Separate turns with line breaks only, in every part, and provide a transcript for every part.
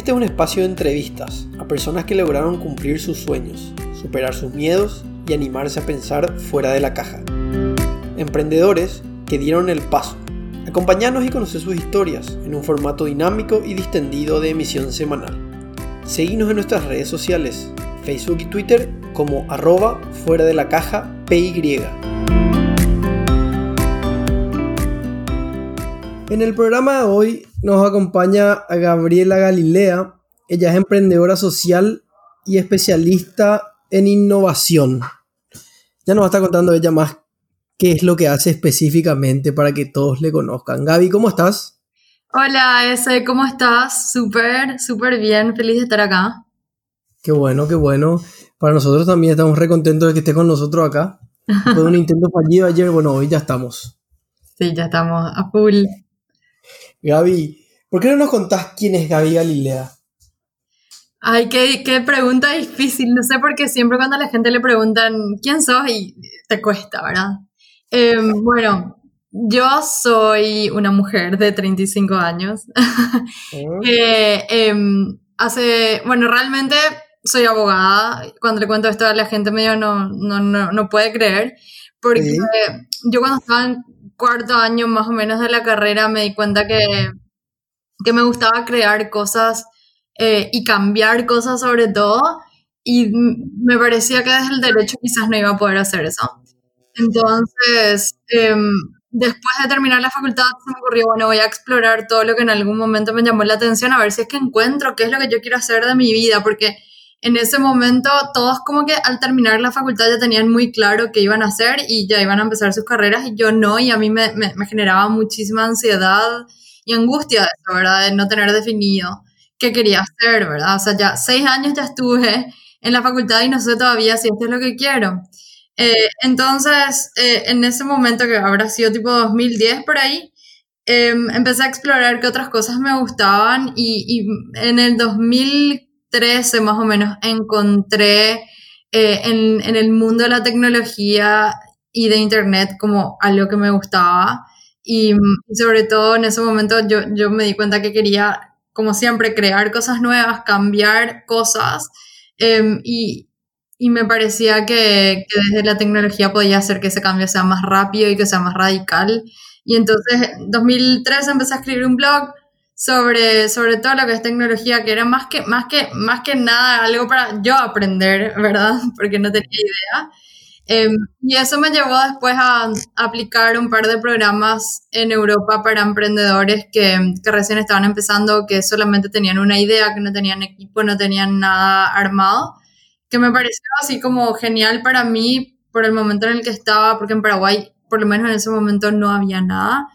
Este es un espacio de entrevistas a personas que lograron cumplir sus sueños, superar sus miedos y animarse a pensar fuera de la caja. Emprendedores que dieron el paso. Acompañarnos y conocer sus historias en un formato dinámico y distendido de emisión semanal. Seguimos en nuestras redes sociales, Facebook y Twitter como arroba fuera de la caja PY. En el programa de hoy nos acompaña a Gabriela Galilea. Ella es emprendedora social y especialista en innovación. Ya nos va a estar contando ella más qué es lo que hace específicamente para que todos le conozcan. Gaby, ¿cómo estás?
Hola, ese, ¿cómo estás? Súper, súper bien, feliz de estar acá.
Qué bueno, qué bueno. Para nosotros también estamos re contentos de que esté con nosotros acá. Fue un intento fallido ayer, bueno, hoy ya estamos.
Sí, ya estamos a full.
Gaby, ¿por qué no nos contás quién es Gaby Galilea?
Ay, qué, qué pregunta difícil. No sé por qué siempre cuando a la gente le preguntan quién sos y te cuesta, ¿verdad? Em, bueno, yo soy una mujer de 35 años. Eh, em, hace, bueno, realmente soy abogada. Cuando le cuento esto a la gente medio no, no, no, no puede creer. Porque yo cuando estaba en cuarto año más o menos de la carrera me di cuenta que, que me gustaba crear cosas eh, y cambiar cosas sobre todo y me parecía que desde el derecho quizás no iba a poder hacer eso. Entonces, em, después de terminar la facultad se me ocurrió, bueno, voy a explorar todo lo que en algún momento me llamó la atención, a ver si es que encuentro qué es lo que yo quiero hacer de mi vida, porque en ese momento todos como que al terminar la facultad ya tenían muy claro qué iban a hacer y ya iban a empezar sus carreras y yo no, y a mí me, me, generaba muchísima ansiedad y angustia eso, ¿verdad? De no tener definido qué quería hacer, ¿verdad? O sea, ya seis años ya estuve en la facultad y no sé todavía si esto es lo que quiero. Eh, entonces, eh, en ese momento que habrá sido tipo 2010 por ahí, em, empecé a explorar qué otras cosas me gustaban y, y en el 2000 13 más o menos encontré eh, en, el mundo de la tecnología y de Internet como algo que me gustaba. Y, sobre todo en ese momento yo, yo, me di cuenta que quería, como siempre, crear cosas nuevas, cambiar cosas. Em, y, y, me parecía que, que, desde la tecnología podía hacer que ese cambio sea más rápido y que sea más radical. Y entonces en 2013 empecé a escribir un blog sobre, sobre todo lo que es tecnología, que era más que, más que, más que nada algo para yo aprender, ¿verdad? Porque no tenía idea. Em, y eso me llevó después a, aplicar un par de programas en Europa para emprendedores que, que, recién estaban empezando, que solamente tenían una idea, que no tenían equipo, no tenían nada armado, que me pareció así como genial para mí por el momento en el que estaba, porque en Paraguay, por lo menos en ese momento, no había nada.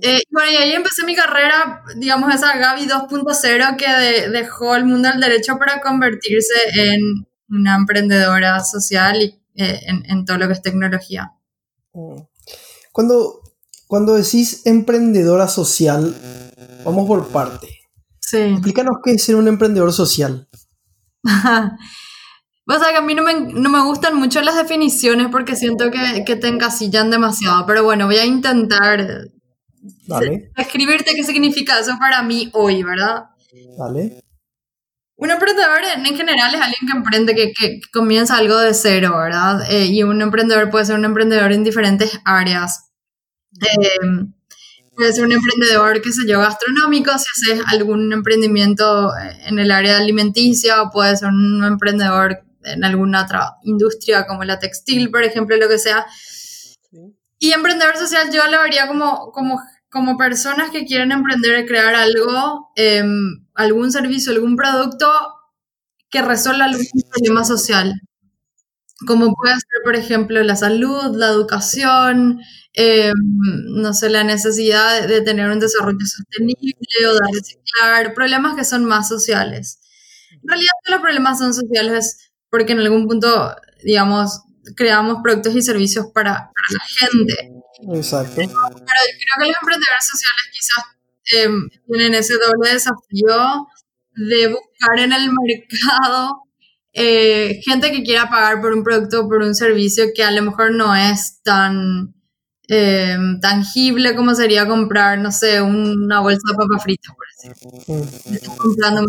Eh, bueno, y ahí empecé mi carrera, digamos, esa Gaby 2.0 que dejó el mundo del derecho para convertirse en una emprendedora social y eh, en, todo lo que es tecnología.
Mm. Cuando, cuando decís emprendedora social, vamos por parte.
Sí.
Explícanos qué es ser un emprendedor social.
O sea, que a mí no me, no me, gustan mucho las definiciones porque siento que, que, te encasillan demasiado, pero bueno, voy a intentar
Dale.
Escribirte qué significa eso para mí hoy, ¿verdad?
Dale.
Un emprendedor en general es alguien que emprende, que, que comienza algo de cero, ¿verdad? Eh, y un emprendedor puede ser un emprendedor en diferentes áreas. Eh, puede ser un emprendedor, qué sé yo, gastronómico, si haces algún emprendimiento en el área alimenticia, o puede ser un emprendedor en alguna otra industria como la textil, por ejemplo, lo que sea. Y emprendedor social yo lo vería como, como, como personas que quieren emprender y crear algo, em, algún servicio, algún producto que resuelva algún problema social. Como puede ser, por ejemplo, la salud, la educación, em, no sé, la necesidad de tener un desarrollo sostenible o de reciclar, problemas que son más sociales. En realidad, los problemas son sociales porque en algún punto, digamos, creamos productos y servicios para, la gente.
Exacto.
Pero creo que los emprendedores sociales quizás em, tienen ese doble desafío de buscar en el mercado eh, gente que quiera pagar por un producto o por un servicio que a lo mejor no es tan em, tangible como sería comprar, no sé, una bolsa de papas fritas, por ejemplo. Estás comprando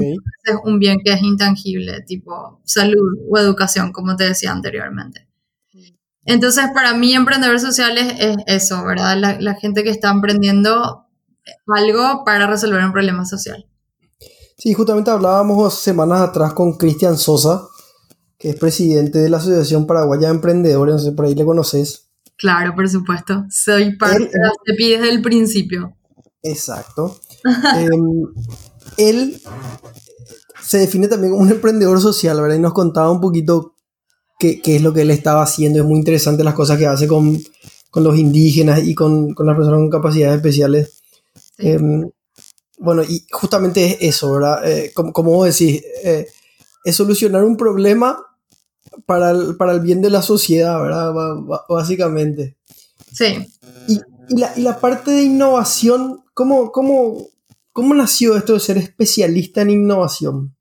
un bien que es intangible, tipo salud o educación, como te decía anteriormente. Entonces, para mí, emprendedores sociales es eso, ¿verdad? La, gente que está emprendiendo algo para resolver un problema social.
Sí, justamente hablábamos semanas atrás con Cristian Sosa, que es presidente de la Asociación Paraguaya de Emprendedores, no sé, por ahí le conoces.
Claro, por supuesto. Soy parte de la CEPI desde el principio.
Exacto. Em, él se define también como un emprendedor social, ¿verdad? Y nos contaba un poquito qué, es lo que él estaba haciendo. Es muy interesante las cosas que hace con, los indígenas y con, las personas con capacidades especiales. Em, bueno, y justamente es eso, ¿verdad? Eh, como, vos decís, eh, es solucionar un problema para el, para el bien de la sociedad, ¿verdad? básicamente.
Sí.
Y, la, parte de innovación, ¿cómo, cómo, ¿cómo nació esto de ser especialista en innovación?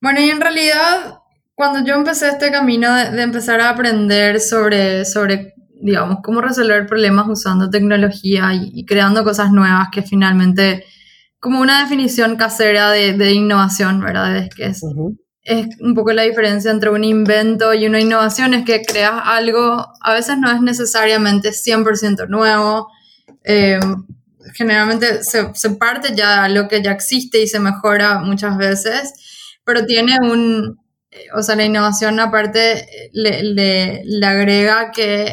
Bueno, y en realidad cuando yo empecé este camino de, empezar a aprender sobre, sobre, digamos, cómo resolver problemas usando tecnología y, creando cosas nuevas que finalmente, como una definición casera de, innovación, ¿verdad? Es que es, es un poco la diferencia entre un invento y una innovación, es que creas algo, a veces no es necesariamente 100% nuevo, eh, generalmente se, se parte ya de lo que ya existe y se mejora muchas veces, pero tiene un, o sea, la innovación aparte le, le, agrega que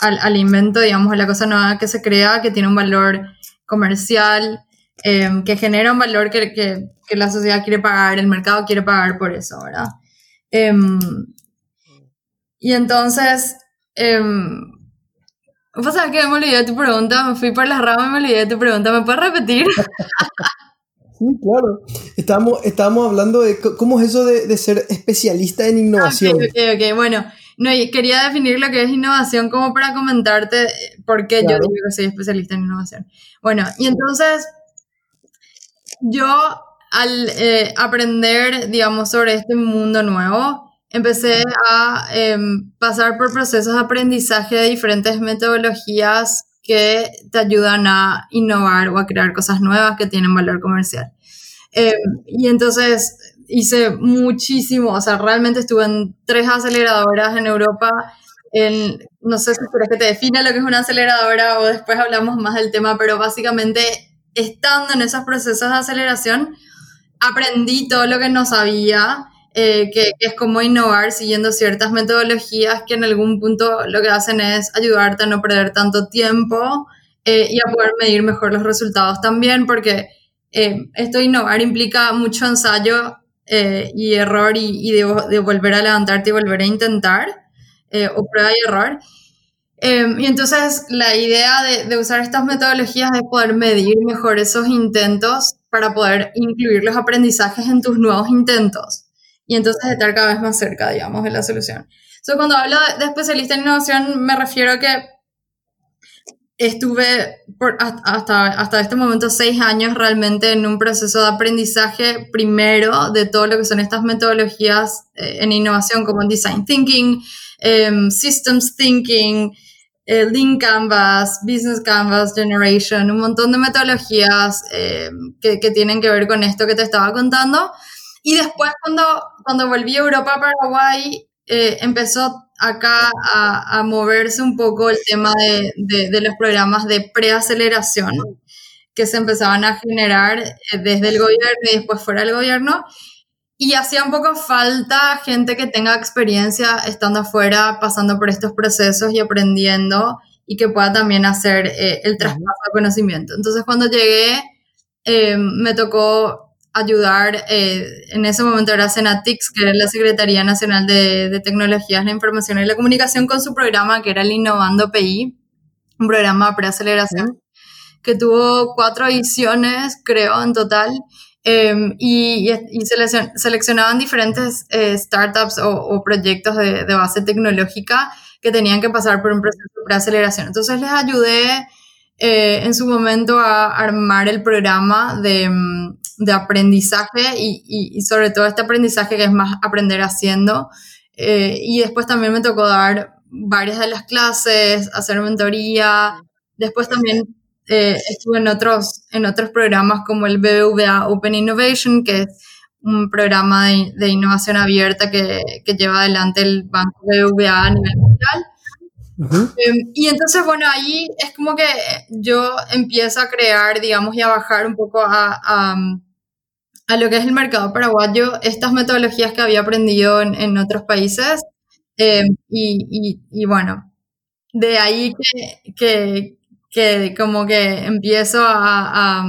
al, invento, digamos, a la cosa nueva que se crea, que tiene un valor comercial, em, que genera un valor que, que, que, la sociedad quiere pagar, el mercado quiere pagar por eso, ¿verdad? Em, y entonces, eh, pasa que me olvidé de tu pregunta, me fui por las ramas y me olvidé de tu pregunta, ¿me puedes repetir?
Sí, claro. Estamos, estamos hablando de cómo es eso de, ser especialista en innovación.
ok, ok, bueno. No, quería definir lo que es innovación como para comentarte por qué yo digo que soy especialista en innovación. Bueno, y entonces yo al eh, aprender, digamos, sobre este mundo nuevo, empecé a em, pasar por procesos de aprendizaje de diferentes metodologías que te ayudan a innovar o a crear cosas nuevas que tienen valor comercial. Eh, y entonces hice muchísimo, o sea, realmente estuve en tres aceleradoras en Europa. En, no sé si quieres que te defina lo que es una aceleradora o después hablamos más del tema, pero básicamente estando en esos procesos de aceleración, aprendí todo lo que no sabía eh, que, es como innovar siguiendo ciertas metodologías que en algún punto lo que hacen es ayudarte a no perder tanto tiempo eh, y a poder medir mejor los resultados también, porque eh, esto de innovar implica mucho ensayo y error y, de, volver a levantarte y volver a intentar, o prueba y error. y entonces la idea de, usar estas metodologías es poder medir mejor esos intentos para poder incluir los aprendizajes en tus nuevos intentos y entonces estar cada vez más cerca, digamos, de la solución. So, cuando hablo de, especialista en innovación, me refiero a que estuve hasta, hasta este momento seis años realmente en un proceso de aprendizaje primero de todo lo que son estas metodologías eh, en innovación como Design Thinking, em, Systems Thinking, eh, Lean Canvas, Business Canvas Generation, un montón de metodologías em, que, que tienen que ver con esto que te estaba contando. Y después cuando, cuando volví a Europa, Paraguay, eh, empezó acá a, a, moverse un poco el tema de, de, los programas de preaceleración que se empezaban a generar eh, desde el gobierno y después fuera del gobierno. Y hacía un poco falta gente que tenga experiencia estando afuera, pasando por estos procesos y aprendiendo y que pueda también hacer eh, el traspaso de conocimiento. Entonces cuando llegué, me tocó ayudar, eh, en ese momento era Senatix, que era la Secretaría Nacional de, Tecnologías, la Información y la Comunicación, con su programa que era el Innovando PI, un programa de preaceleración, que tuvo cuatro ediciones, creo, en total, em, y, seleccionaban diferentes eh, startups o, proyectos de, de, base tecnológica que tenían que pasar por un proceso de preaceleración. Entonces les ayudé eh, en su momento a armar el programa de em, de aprendizaje y, sobre todo este aprendizaje que es más aprender haciendo. Eh, y después también me tocó dar varias de las clases, hacer mentoría. Después también eh, estuve en otros, en otros programas como el BBVA Open Innovation, que es un programa de, innovación abierta que, que, lleva adelante el Banco BBVA a nivel mundial. Em, y entonces, bueno, ahí es como que yo empiezo a crear, digamos, y a bajar un poco a, a, lo que es el mercado paraguayo, estas metodologías que había aprendido en, otros países. Em, y, y, y, bueno, de ahí que, que, que como que empiezo a, a,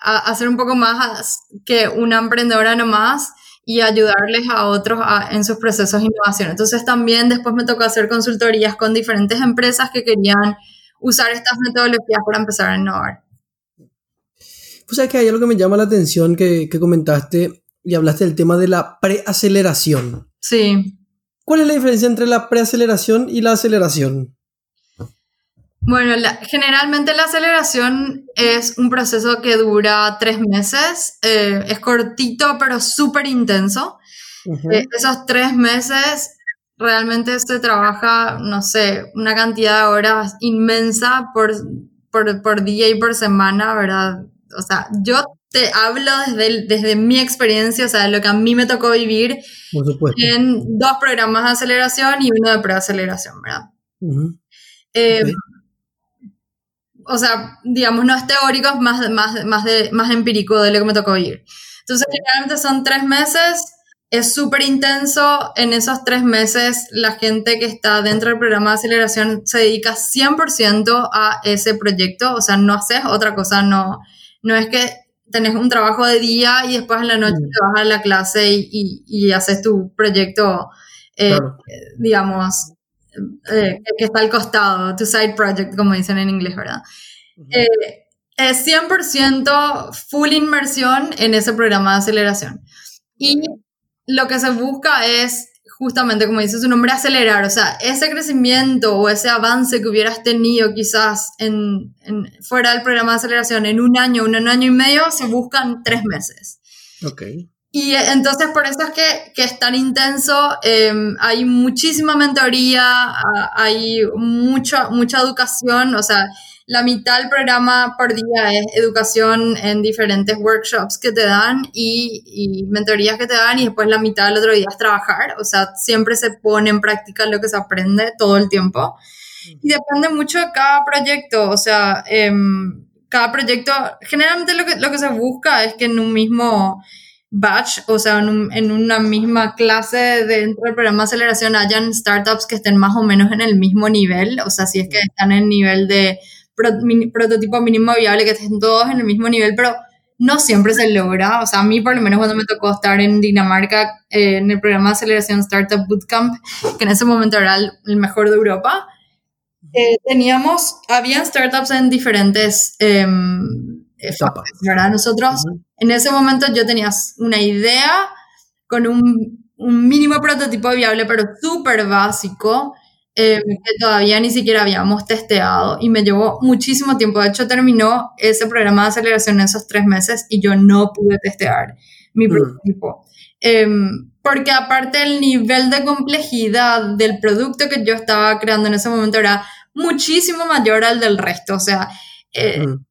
a, hacer un poco más que una emprendedora nomás y ayudarles a otros en sus procesos de innovación. Entonces también después me tocó hacer consultorías con diferentes empresas que querían usar estas metodologías para empezar a innovar.
Pues sabes que hay algo que me llama la atención que, que comentaste y hablaste del tema de la preaceleración.
Sí.
¿Cuál es la diferencia entre la preaceleración y la aceleración?
Bueno, generalmente la aceleración es un proceso que dura tres meses, eh, es cortito pero súper intenso. Eh, esos tres meses realmente se trabaja, no sé, una cantidad de horas inmensa por, por, día y por semana, ¿verdad? O sea, yo te hablo desde, desde mi experiencia, o sea, lo que a mí me tocó vivir en dos programas de aceleración y uno de preaceleración, ¿verdad? o sea, digamos, no es teórico, es más, más, más, de, más empírico de lo que me tocó vivir. Entonces, generalmente son tres meses, es súper intenso. En esos tres meses, la gente que está dentro del programa de aceleración se dedica 100% a ese proyecto, o sea, no haces otra cosa, no, no es que tenés un trabajo de día y después en la noche mm. te vas a la clase y, y, haces tu proyecto, eh, digamos, eh, que está al costado, tu side project, como dicen en inglés, ¿verdad? Eh, es 100% full inmersión en ese programa de aceleración. Y lo que se busca es justamente, como dice su nombre, acelerar, o sea, ese crecimiento o ese avance que hubieras tenido quizás en, fuera del programa de aceleración en un año, un año y medio, se buscan tres meses.
Ok.
Y eh, entonces por eso es que, que es tan intenso, em, hay muchísima mentoría, hay mucha, mucha educación, o sea, la mitad del programa por día es educación en diferentes workshops que te dan y, y, mentorías que te dan y después la mitad del otro día es trabajar, o sea, siempre se pone en práctica lo que se aprende todo el tiempo. Y depende mucho de cada proyecto, o sea, em, cada proyecto, generalmente lo que, lo que se busca es que en un mismo batch, o sea, en, una misma clase dentro del programa de aceleración hayan startups que estén más o menos en el mismo nivel, o sea, si es que están en nivel de prototipo mínimo viable, que estén todos en el mismo nivel, pero no siempre se logra, o sea, a mí por lo menos cuando me tocó estar en Dinamarca eh, en el programa de aceleración Startup Bootcamp, que en ese momento era el, mejor de Europa, eh, teníamos, habían startups en diferentes... Em, ¿verdad? Nosotros, en ese momento yo tenía una idea con un, un mínimo prototipo viable, pero súper básico, eh, que todavía ni siquiera habíamos testeado y me llevó muchísimo tiempo. De hecho, terminó ese programa de aceleración en esos tres meses y yo no pude testear mi mm. prototipo. Em, porque aparte el nivel de complejidad del producto que yo estaba creando en ese momento era muchísimo mayor al del resto. O sea, eh, mm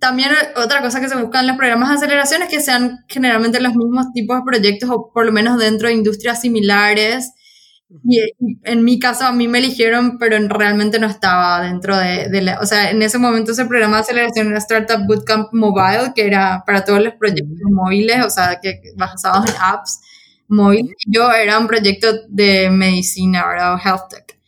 también otra cosa que se busca en los programas de aceleración es que sean generalmente los mismos tipos de proyectos o por lo menos dentro de industrias similares. Y en mi caso a mí me eligieron, pero realmente no estaba dentro de, la, o sea, en ese momento ese programa de aceleración era Startup Bootcamp Mobile, que era para todos los proyectos móviles, o sea, que basados en apps móviles. Yo era un proyecto de medicina, ¿verdad? O health tech.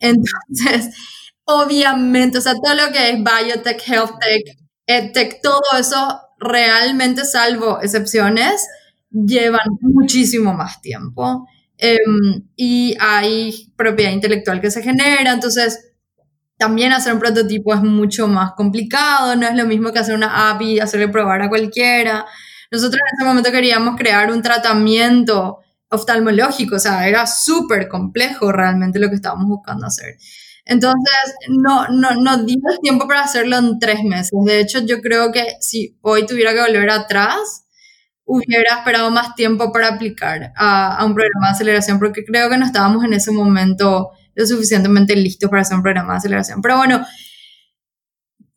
Entonces, obviamente, o sea, todo lo que es biotech, health tech, EdTech, todo eso realmente, salvo excepciones, llevan muchísimo más tiempo. Em, y hay propiedad intelectual que se genera, entonces también hacer un prototipo es mucho más complicado, no es lo mismo que hacer una API hacerle probar a cualquiera. Nosotros en ese momento queríamos crear un tratamiento oftalmológico, o sea, era súper complejo realmente lo que estábamos buscando hacer. Entonces, no, no, no dio tiempo para hacerlo en tres meses. De hecho, yo creo que si hoy tuviera que volver atrás, hubiera esperado más tiempo para aplicar a, un programa de aceleración, porque creo que no estábamos en ese momento lo suficientemente listos para hacer un programa de aceleración. Pero bueno,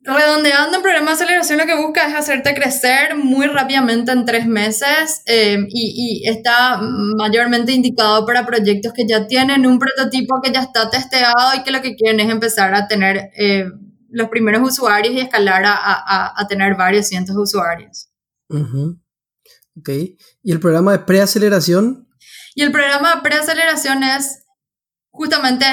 redondeando un programa de aceleración lo que busca es hacerte crecer muy rápidamente en tres meses eh, y, y, está mayormente indicado para proyectos que ya tienen un prototipo que ya está testeado y que lo que quieren es empezar a tener eh, los primeros usuarios y escalar a, a, a tener varios cientos de usuarios.
Ok. ¿Y el programa de preaceleración?
Y el programa de preaceleración es justamente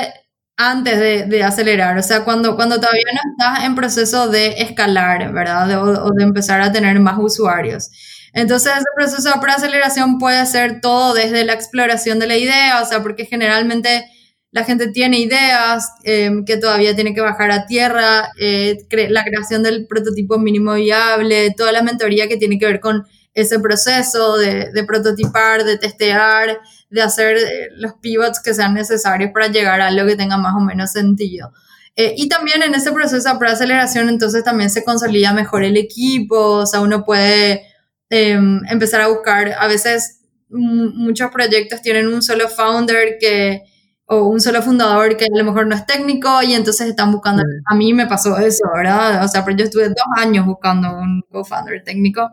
antes de, de, acelerar, o sea, cuando, cuando todavía no estás en proceso de escalar, ¿verdad? o, de empezar a tener más usuarios. Entonces, ese proceso de preaceleración puede ser todo desde la exploración de la idea, o sea, porque generalmente la gente tiene ideas eh, que todavía tiene que bajar a tierra, eh, la creación del prototipo mínimo viable, toda la mentoría que tiene que ver con ese proceso de, de prototipar, de testear, de hacer eh, los pivots que sean necesarios para llegar a algo que tenga más o menos sentido. Eh, y también en ese proceso de preaceleración, entonces también se consolida mejor el equipo, o sea, uno puede eh, empezar a buscar, a veces muchos proyectos tienen un solo founder que o un solo fundador que a lo mejor no es técnico y entonces están buscando, a mí me pasó eso, ¿verdad? O sea, pero yo estuve dos años buscando un co-founder técnico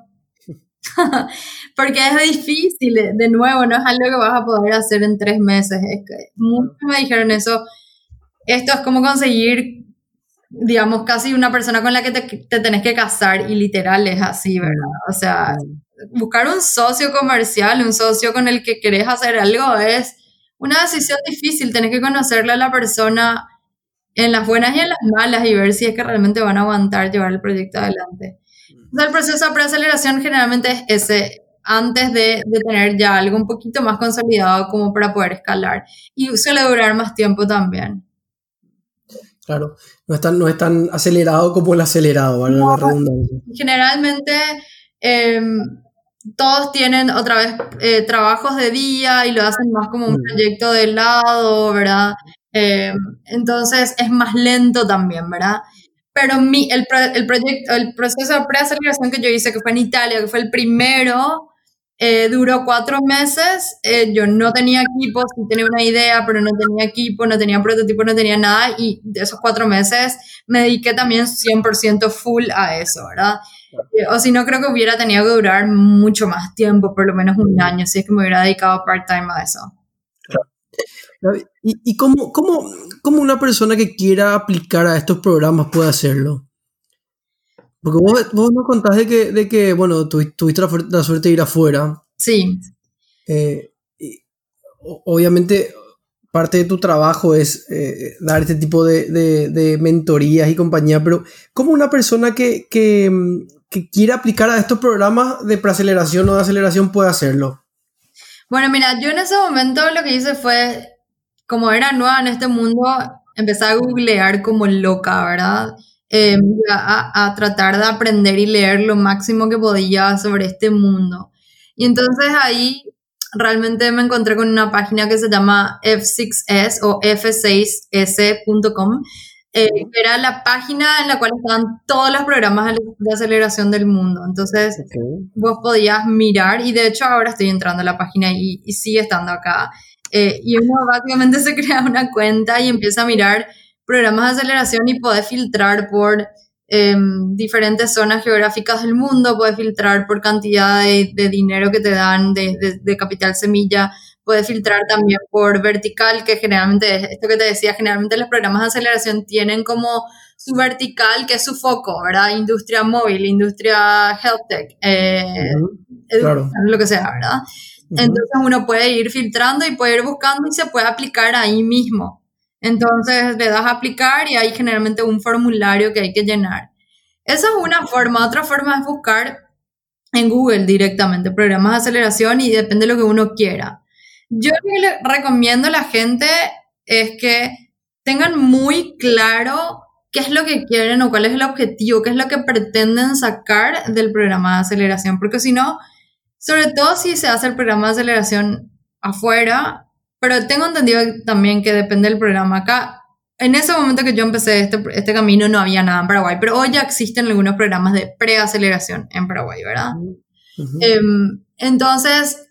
porque es difícil, de nuevo, no es algo que vas a poder hacer en tres meses. Es que muchos me dijeron eso, esto es como conseguir, digamos, casi una persona con la que te, te tenés que casar y literal es así, ¿verdad? O sea, buscar un socio comercial, un socio con el que querés hacer algo es una decisión difícil, tenés que conocerle a la persona en las buenas y en las malas y ver si es que realmente van a aguantar llevar el proyecto adelante. El proceso de preaceleración generalmente es ese, antes de, de, tener ya algo un poquito más consolidado como para poder escalar. Y suele durar más tiempo también.
Claro, no es tan, no es tan acelerado como el acelerado, ¿vale? No,
generalmente eh, todos tienen otra vez eh, trabajos de día y lo hacen más como un mm. proyecto de lado, ¿verdad? Eh, entonces es más lento también, ¿verdad? Pero mi, el, el, proyecto, el proceso de preaceleración que yo hice, que fue en Italia, que fue el primero, eh, duró cuatro meses. Eh, yo no tenía equipo, sí tenía una idea, pero no tenía equipo, no tenía prototipo, no tenía nada. Y de esos cuatro meses me dediqué también 100% full a eso, ¿verdad? Eh, o si no, creo que hubiera tenido que durar mucho más tiempo, por lo menos un año, si es que me hubiera dedicado part-time a eso.
¿Y, y cómo, cómo, cómo, una persona que quiera aplicar a estos programas puede hacerlo? Porque vos, vos nos contás de que, de que bueno, tuviste la, suerte de ir afuera.
Sí.
Eh, y, obviamente, parte de tu trabajo es eh, dar este tipo de, de, de, mentorías y compañía, pero ¿cómo una persona que, que, que quiera aplicar a estos programas de preaceleración o de aceleración puede hacerlo?
Bueno, mira, yo en ese momento lo que hice fue como era nueva en este mundo, empecé a googlear como loca, ¿verdad? Eh, a, a, tratar de aprender y leer lo máximo que podía sobre este mundo. Y entonces ahí realmente me encontré con una página que se llama F6S o F6S.com, eh, que era la página en la cual estaban todos los programas de aceleración del mundo. Entonces vos podías mirar y de hecho ahora estoy entrando a la página y, y sigue estando acá. Eh, y uno básicamente se crea una cuenta y empieza a mirar programas de aceleración y puede filtrar por em, diferentes zonas geográficas del mundo, puede filtrar por cantidad de, de dinero que te dan de, de, de, capital semilla, puede filtrar también por vertical, que generalmente, esto que te decía, generalmente los programas de aceleración tienen como su vertical, que es su foco, ¿verdad? Industria móvil, industria health tech, eh, claro. lo que sea, ¿verdad? Entonces uno puede ir filtrando y puede ir buscando y se puede aplicar ahí mismo. Entonces le das a aplicar y hay generalmente un formulario que hay que llenar. Esa es una forma. Otra forma es buscar en Google directamente programas de aceleración y depende de lo que uno quiera. Yo lo que le recomiendo a la gente es que tengan muy claro qué es lo que quieren o cuál es el objetivo, qué es lo que pretenden sacar del programa de aceleración, porque si no, sobre todo si se hace el programa de aceleración afuera, pero tengo entendido también que depende del programa. Acá, en ese momento que yo empecé este, este camino, no había nada en Paraguay, pero hoy ya existen algunos programas de preaceleración en Paraguay, ¿verdad? eh, entonces,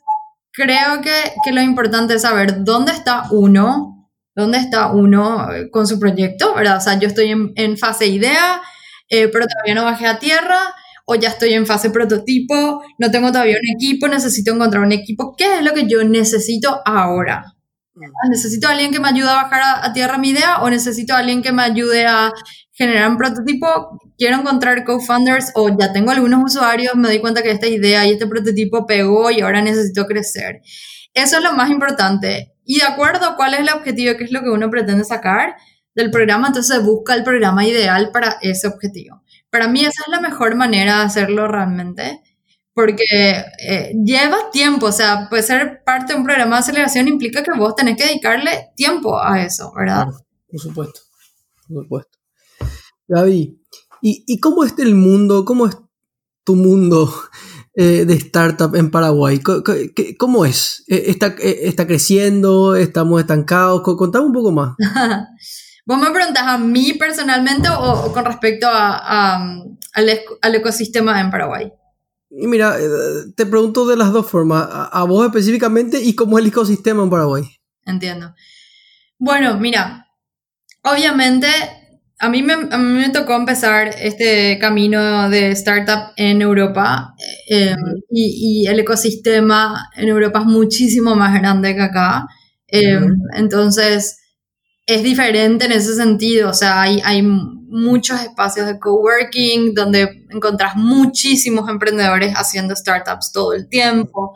creo que, que, lo importante es saber dónde está uno, dónde está uno con su proyecto, ¿verdad? O sea, yo estoy en, fase idea, eh, pero todavía no bajé a tierra, o ya estoy en fase prototipo, no tengo todavía un equipo, necesito encontrar un equipo. ¿Qué es lo que yo necesito ahora? Mm. ¿Necesito a alguien que me ayude a bajar a, tierra mi idea o necesito a alguien que me ayude a generar un prototipo? Quiero encontrar co-founders o ya tengo algunos usuarios, me doy cuenta que esta idea y este prototipo pegó y ahora necesito crecer. Eso es lo más importante. Y de acuerdo a cuál es el objetivo, qué es lo que uno pretende sacar del programa, entonces busca el programa ideal para ese objetivo. Para mí esa es la mejor manera de hacerlo realmente, porque eh, lleva tiempo, o sea, puede ser parte de un programa de aceleración implica que vos tenés que dedicarle tiempo a eso, ¿verdad?
por supuesto, por supuesto. Gaby, ¿y, ¿y cómo es el mundo, cómo es tu mundo eh, de startup en Paraguay? ¿Cómo es? Eh, ¿Está, está creciendo? ¿Estamos estancados? Contame un poco más.
¿Vos me preguntas a mí personalmente o, con respecto a, al, ecosistema en Paraguay?
Mira, eh, te pregunto de las dos formas, a, vos específicamente y cómo es el ecosistema en Paraguay.
Entiendo. Bueno, mira, obviamente a mí, me, a mí me tocó empezar este camino de startup en Europa eh, y, y, el ecosistema en Europa es muchísimo más grande que acá. Eh, entonces, es diferente en ese sentido, o sea, hay, muchos espacios de coworking donde encontrás muchísimos emprendedores haciendo startups todo el tiempo,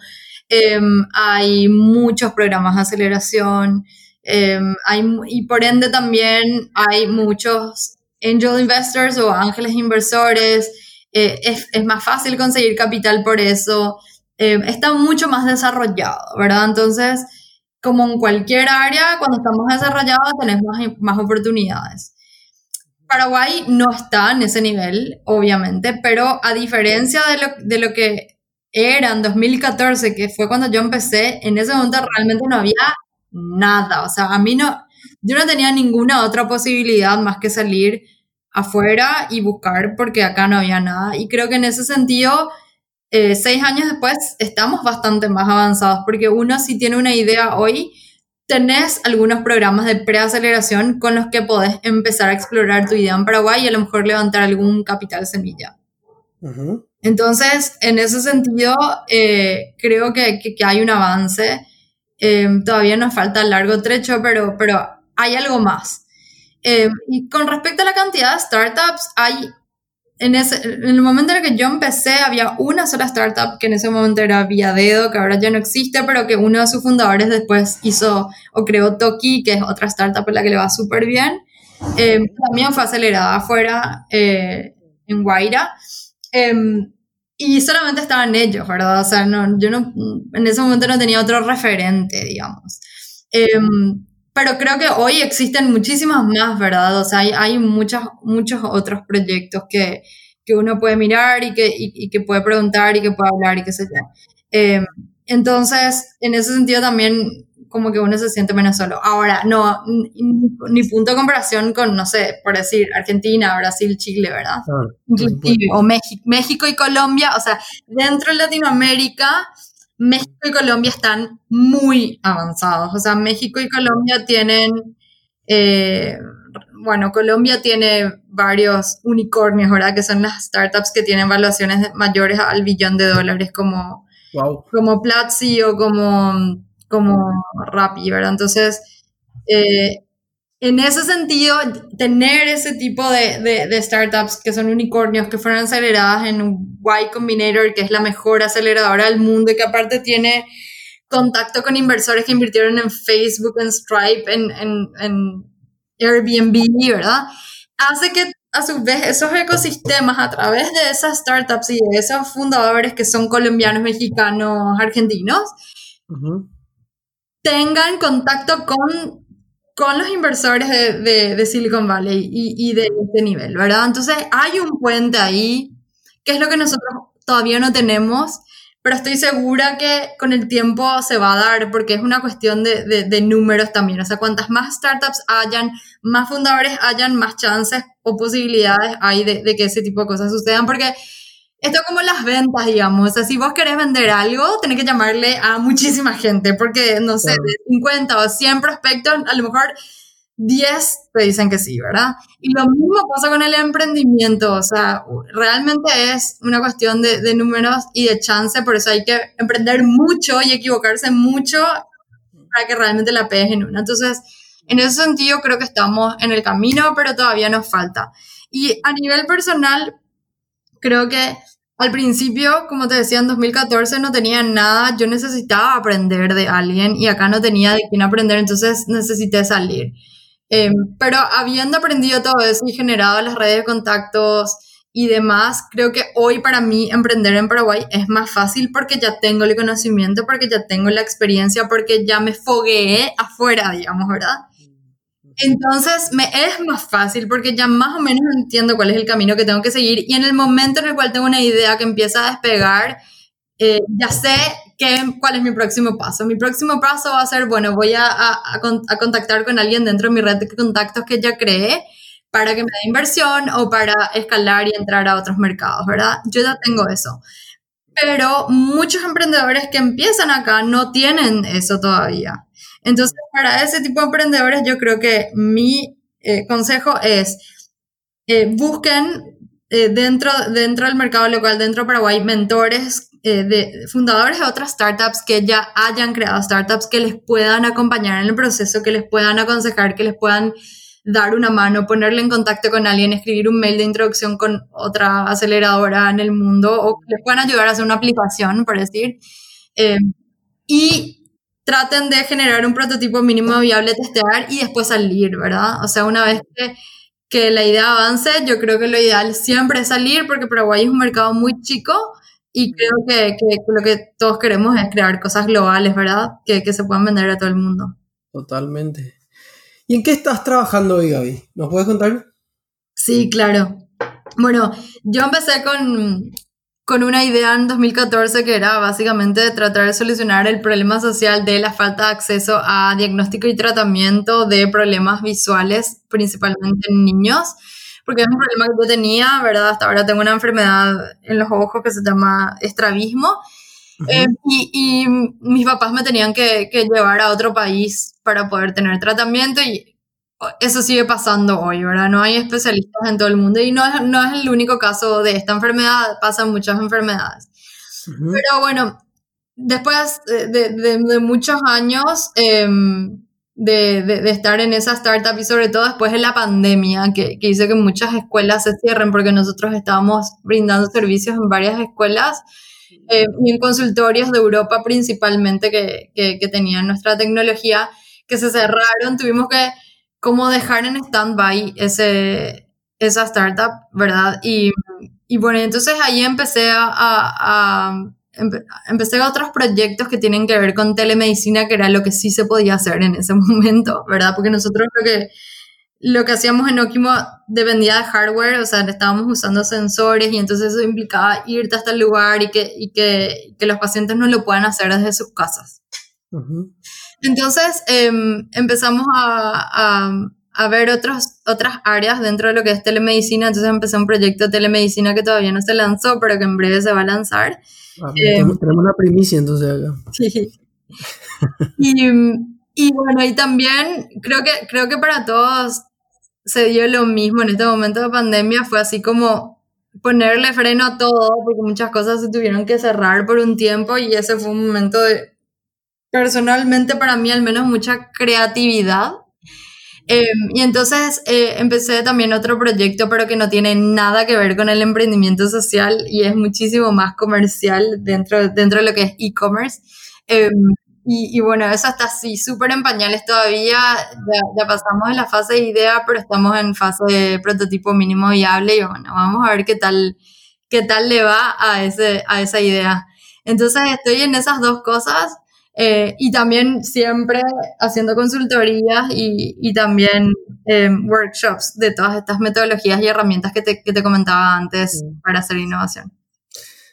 em, hay muchos programas de aceleración, em, hay, y por ende también hay muchos angel investors o ángeles inversores, eh, es, es, más fácil conseguir capital por eso, em, está mucho más desarrollado, ¿verdad? Entonces, como en cualquier área, cuando estamos desarrollados tenemos más, más oportunidades. Paraguay no está en ese nivel, obviamente, pero a diferencia de lo, de lo que era en 2014, que fue cuando yo empecé, en ese momento realmente no había nada. O sea, a mí no, yo no tenía ninguna otra posibilidad más que salir afuera y buscar porque acá no había nada. Y creo que en ese sentido eh, seis años después estamos bastante más avanzados porque uno si tiene una idea hoy, tenés algunos programas de preaceleración con los que podés empezar a explorar tu idea en Paraguay y a lo mejor levantar algún capital semilla. Entonces, en ese sentido, eh, creo que, que, hay un avance. Eh, todavía nos falta largo trecho, pero, pero hay algo más. y con respecto a la cantidad de startups, hay en, ese, en el momento en el que yo empecé, había una sola startup que en ese momento era Viadedo, que ahora ya no existe, pero que uno de sus fundadores después hizo o creó Toki, que es otra startup en la que le va súper bien. Eh, también fue acelerada afuera eh, en Guaira. Em, y solamente estaban ellos, ¿verdad? O sea, no, yo no, en ese momento no tenía otro referente, digamos. Pero creo que hoy existen muchísimas más, ¿verdad? O sea, hay, hay muchos, muchos otros proyectos que, que uno puede mirar y que, y, que puede preguntar y que puede hablar y qué sé yo. Em, entonces, en ese sentido también como que uno se siente menos solo. Ahora, no, ni, punto de comparación con, no sé, por decir, Argentina, Brasil, Chile, ¿verdad? Inclusive, o México, México y Colombia, o sea, dentro de Latinoamérica México y Colombia están muy avanzados. O sea, México y Colombia tienen, eh, bueno, Colombia tiene varios unicornios, ¿verdad? Que son las startups que tienen valuaciones mayores al billón de dólares como, como Platzi o como, como Rappi, ¿verdad? Entonces, eh, en ese sentido, tener ese tipo de, de, startups que son unicornios, que fueron aceleradas en un Y Combinator, que es la mejor aceleradora del mundo y que aparte tiene contacto con inversores que invirtieron en Facebook, en Stripe, en, en, en Airbnb, ¿verdad? Hace que a su vez esos ecosistemas a través de esas startups y de esos fundadores que son colombianos, mexicanos, argentinos, tengan contacto con con los inversores de, Silicon Valley y, y, de este nivel, ¿verdad? Entonces hay un puente ahí, que es lo que nosotros todavía no tenemos, pero estoy segura que con el tiempo se va a dar porque es una cuestión de, de, números también. O sea, cuantas más startups hayan, más fundadores hayan, más chances o posibilidades hay de, que ese tipo de cosas sucedan porque esto es como las ventas, digamos. O sea, si vos querés vender algo, tenés que llamarle a muchísima gente, porque, no sé, de 50 o 100 prospectos, a lo mejor 10 te dicen que sí, ¿verdad? Y lo mismo pasa con el emprendimiento, o sea, realmente es una cuestión de, de números y de chance, por eso hay que emprender mucho y equivocarse mucho para que realmente la pegues en una. Entonces, en ese sentido creo que estamos en el camino, pero todavía nos falta. Y a nivel personal, creo que al principio, como te decía, en 2014 no tenía nada, yo necesitaba aprender de alguien y acá no tenía de quién aprender, entonces necesité salir. Em, pero habiendo aprendido todo eso y generado las redes de contactos y demás, creo que hoy para mí emprender en Paraguay es más fácil porque ya tengo el conocimiento, porque ya tengo la experiencia, porque ya me fogueé afuera, digamos, ¿verdad? Entonces me es más fácil porque ya más o menos entiendo cuál es el camino que tengo que seguir y en el momento en el cual tengo una idea que empieza a despegar, eh, ya sé qué, cuál es mi próximo paso. Mi próximo paso va a ser, bueno, voy a, a, a, contactar con alguien dentro de mi red de contactos que ya creé para que me dé inversión o para escalar y entrar a otros mercados, ¿verdad? Yo ya tengo eso. Pero muchos emprendedores que empiezan acá no tienen eso todavía. Entonces, para ese tipo de emprendedores, yo creo que mi eh, consejo es eh, busquen eh, dentro, dentro del mercado local, dentro de Paraguay, mentores de fundadores de otras startups que ya hayan creado startups que les puedan acompañar en el proceso, que les puedan aconsejar, que les puedan dar una mano, ponerle en contacto con alguien, escribir un mail de introducción con otra aceleradora en el mundo o que les puedan ayudar a hacer una aplicación, por decir. y traten de generar un prototipo mínimo viable, testear y después salir, ¿verdad? O sea, una vez que, que la idea avance, yo creo que lo ideal siempre es salir porque Paraguay es un mercado muy chico y creo que, que, lo que todos queremos es crear cosas globales, ¿verdad? Que, que, se puedan vender a todo el mundo.
Totalmente. ¿Y en qué estás trabajando hoy, Gaby? ¿Nos puedes contar?
Sí, claro. Bueno, yo empecé con, con una idea en 2014 que era básicamente tratar de solucionar el problema social de la falta de acceso a diagnóstico y tratamiento de problemas visuales, principalmente en niños, porque es un problema que yo tenía, ¿verdad? Hasta ahora tengo una enfermedad en los ojos que se llama estrabismo. Eh, y, y, mis papás me tenían que, que llevar a otro país para poder tener tratamiento y eso sigue pasando hoy, ¿verdad? No hay especialistas en todo el mundo y no es, no es el único caso de esta enfermedad, pasan muchas enfermedades. Pero bueno, después de, de, muchos años em, de, de, estar en esa startup y sobre todo después de la pandemia que, que, hizo que muchas escuelas se cierren porque nosotros estábamos brindando servicios en varias escuelas eh, y en consultorios de Europa principalmente que, que, que tenían nuestra tecnología que se cerraron, tuvimos que como dejar en stand-by esa startup, ¿verdad? Y, y bueno, entonces ahí empecé a, a, empecé otros proyectos que tienen que ver con telemedicina, que era lo que sí se podía hacer en ese momento, ¿verdad? Porque nosotros lo que, lo que hacíamos en Okimo dependía de hardware, o sea, estábamos usando sensores y entonces eso implicaba irte hasta el lugar y que, y que, que los pacientes no lo puedan hacer desde sus casas. Entonces em, empezamos a, a, ver otros, otras áreas dentro de lo que es telemedicina. Entonces empecé un proyecto de telemedicina que todavía no se lanzó, pero que en breve se va a lanzar.
Ah, em, tenemos una primicia entonces acá. Sí.
y, y bueno, y también creo que, creo que para todos se dio lo mismo en este momento de pandemia. Fue así como ponerle freno a todo, porque muchas cosas se tuvieron que cerrar por un tiempo y ese fue un momento de personalmente para mí al menos mucha creatividad. Em, y entonces eh, empecé también otro proyecto, pero que no tiene nada que ver con el emprendimiento social y es muchísimo más comercial dentro, dentro de lo que es e-commerce. Em, y, y, bueno, eso está así, súper en pañales todavía. Ya, pasamos de la fase de idea, pero estamos en fase de prototipo mínimo viable y bueno, vamos a ver qué tal, qué tal le va a, ese, a esa idea. Entonces estoy en esas dos cosas. Eh, y también siempre haciendo consultorías y, y también eh, workshops de todas estas metodologías y herramientas que te, que te comentaba antes para hacer innovación.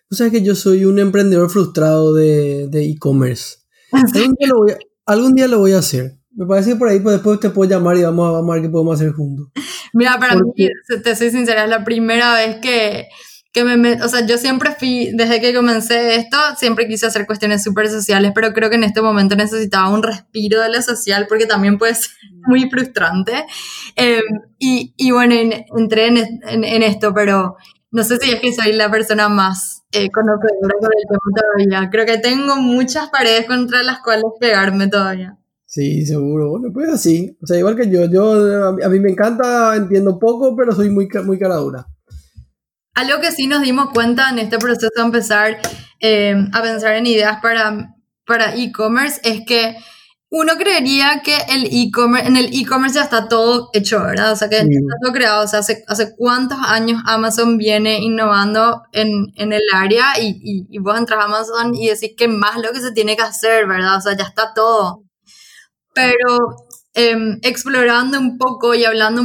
O sea que yo soy un emprendedor frustrado de e-commerce. ¿Algún, día lo voy a hacer. Me parece que por ahí pues, después te puedo llamar y vamos a, vamos a ver qué podemos hacer juntos.
Mira, para mí, te soy sincera, es la primera vez que, que me, o sea, yo siempre fui, desde que comencé esto, siempre quise hacer cuestiones súper sociales, pero creo que en este momento necesitaba un respiro de lo social porque también puede ser muy frustrante. Em, y, y, bueno, entré en, en, esto, pero no sé si es que soy la persona más eh, conocedora sobre el tema todavía. Creo que tengo muchas paredes contra las cuales pegarme todavía.
Sí, seguro. Bueno, pues así. O sea, igual que yo. Yo, a mí me encanta, entiendo poco, pero soy muy, muy cara dura.
Algo que sí nos dimos cuenta en este proceso de empezar eh, a pensar en ideas para para e-commerce es que uno creería que el e-commerce, en el e-commerce ya está todo hecho, ¿verdad? O sea, que está todo creado. O sea, hace, hace cuántos años Amazon viene innovando en, en el área y, y, y, vos entras a Amazon y decís que más lo que se tiene que hacer, ¿verdad? O sea, ya está todo. Pero eh, explorando un poco y hablando,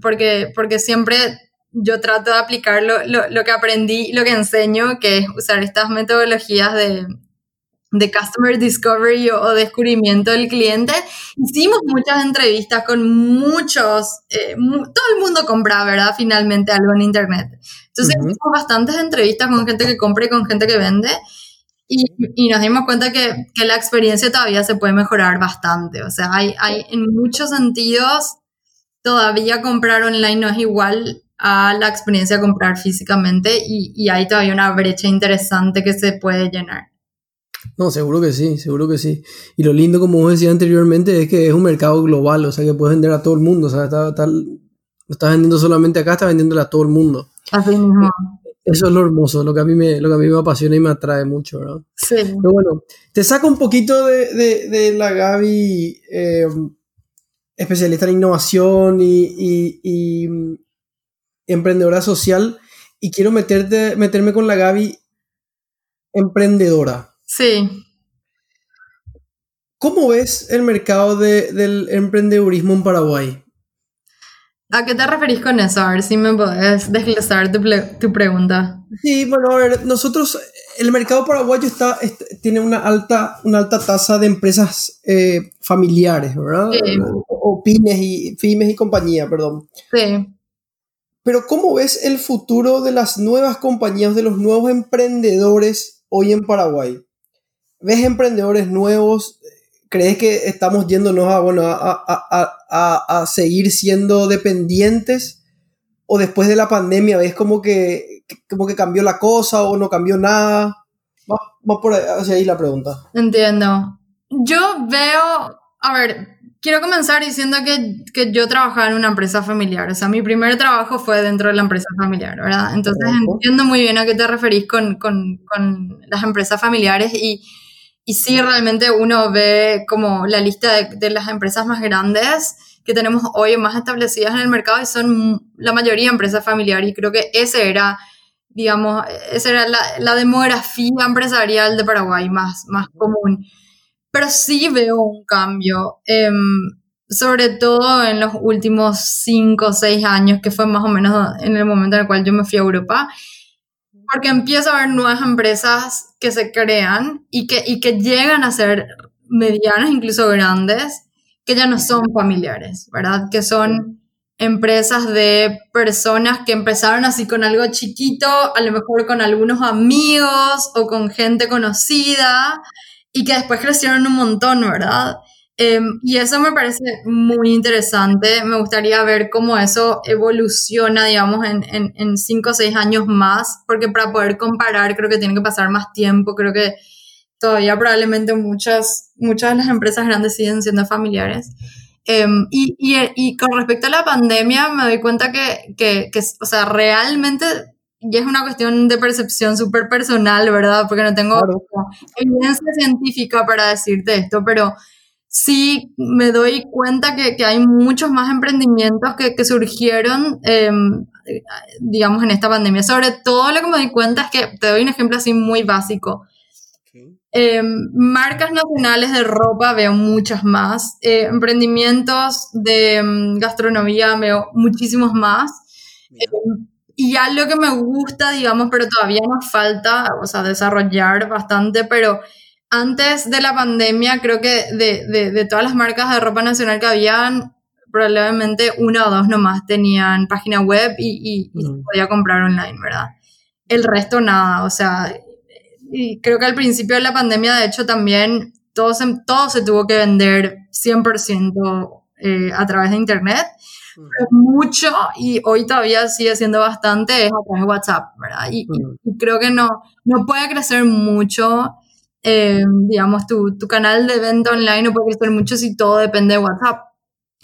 porque, porque siempre yo trato de aplicar lo, lo, que aprendí, lo que enseño, que es usar estas metodologías de, de Customer Discovery o, descubrimiento del cliente. Hicimos muchas entrevistas con muchos, eh, todo el mundo compra, ¿verdad? Finalmente algo en Internet. Entonces hicimos bastantes entrevistas con gente que compra y con gente que vende. Y, y nos dimos cuenta que, que, la experiencia todavía se puede mejorar bastante. O sea, hay, hay en muchos sentidos, todavía comprar online no es igual a la experiencia de comprar físicamente y, y, hay todavía una brecha interesante que se puede llenar.
No, seguro que sí, seguro que sí. Y lo lindo, como vos decías anteriormente, es que es un mercado global, o sea, que puedes vender a todo el mundo, o sea, está, está, no estás vendiendo solamente acá, estás vendiéndole a todo el mundo.
Así mismo.
Eso es lo hermoso, lo que a mí me, lo que a mí me apasiona y me atrae mucho, ¿verdad?
Sí.
Pero bueno, te saco un poquito de, de, de la Gaby, eh, especialista en innovación y, y, y emprendedora social y quiero meterte, meterme con la Gaby emprendedora.
Sí.
¿Cómo ves el mercado del emprendedurismo en Paraguay?
¿A qué te referís con eso? A ver si me puedes desglosar tu, pregunta.
Sí, bueno, a ver, nosotros, el mercado paraguayo está, tiene una alta, una alta tasa de empresas eh, familiares, ¿verdad? Sí. O, pymes y, pymes y compañía, perdón.
Sí.
Pero ¿cómo ves el futuro de las nuevas compañías, de los nuevos emprendedores hoy en Paraguay? ¿Ves emprendedores nuevos? ¿Crees que estamos yéndonos a, bueno, a, seguir siendo dependientes? ¿O después de la pandemia ves como que, como que cambió la cosa o no cambió nada? Va, por ahí, hacia ahí la pregunta.
Entiendo. Yo veo, a ver, quiero comenzar diciendo que, que, yo trabajaba en una empresa familiar. O sea, mi primer trabajo fue dentro de la empresa familiar, ¿verdad? Entonces entiendo muy bien a qué te referís con, con, con las empresas familiares y, y, sí, realmente uno ve como la lista de, de, las empresas más grandes que tenemos hoy más establecidas en el mercado y son la mayoría empresas familiares y creo que ese era digamos, esa era la, la demografía empresarial de Paraguay más, más común pero sí veo un cambio, em, sobre todo en los últimos cinco o seis años, que fue más o menos en el momento en el cual yo me fui a Europa, porque empiezo a ver nuevas empresas que se crean y que, y que llegan a ser medianas, incluso grandes, que ya no son familiares, ¿verdad? Que son empresas de personas que empezaron así con algo chiquito, a lo mejor con algunos amigos o con gente conocida, y que después crecieron un montón, ¿verdad? Em, y eso me parece muy interesante. Me gustaría ver cómo eso evoluciona, digamos, en, en, en cinco o seis años más, porque para poder comparar creo que tiene que pasar más tiempo. Creo que todavía probablemente muchas, muchas de las empresas grandes siguen siendo familiares. Em, y, y, y, con respecto a la pandemia, me doy cuenta que, que, que o sea, realmente y es una cuestión de percepción súper personal, ¿verdad? Porque no tengo evidencia científica para decirte esto, pero sí me doy cuenta que, que hay muchos más emprendimientos que, que surgieron, em, digamos, en esta pandemia. Sobre todo lo que me doy cuenta es que, te doy un ejemplo así muy básico. Em, marcas nacionales de ropa veo muchas más, eh, emprendimientos de em, gastronomía veo muchísimos más. Y ya lo que me gusta, digamos, pero todavía nos falta, o sea, desarrollar bastante, pero antes de la pandemia, creo que de, de, de todas las marcas de ropa nacional que habían, probablemente una o dos nomás tenían página web y, y, se podía comprar online, ¿verdad? el resto nada, o sea, y creo que al principio de la pandemia, de hecho, también todo se, todo se tuvo que vender 100% eh, a través de Internet. Mucho, y hoy todavía sigue siendo bastante, es a través de WhatsApp, ¿verdad? Y, creo que no, no puede crecer mucho, eh, digamos, tu, tu canal de venta online no puede crecer mucho si todo depende de WhatsApp.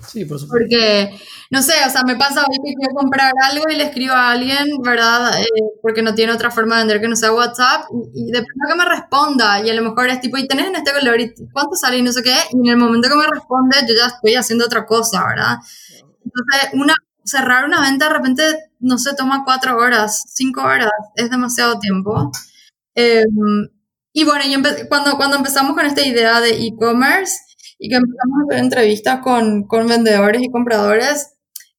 Sí, por supuesto.
Porque, no sé, o sea, me pasa hoy que quiero comprar algo y le escribo a alguien, ¿verdad? Eh, porque no tiene otra forma de vender que no sea WhatsApp y, depende de que me responda y a lo mejor es tipo, y tenés en este color y cuánto sale y no sé qué, y en el momento que me responde yo ya estoy haciendo otra cosa, ¿verdad? Entonces, una, cerrar una venta de repente, no sé, toma cuatro horas, cinco horas, es demasiado tiempo. Em, y bueno, cuando, cuando empezamos con esta idea de e-commerce, y que empezamos a hacer entrevistas con, con vendedores y compradores,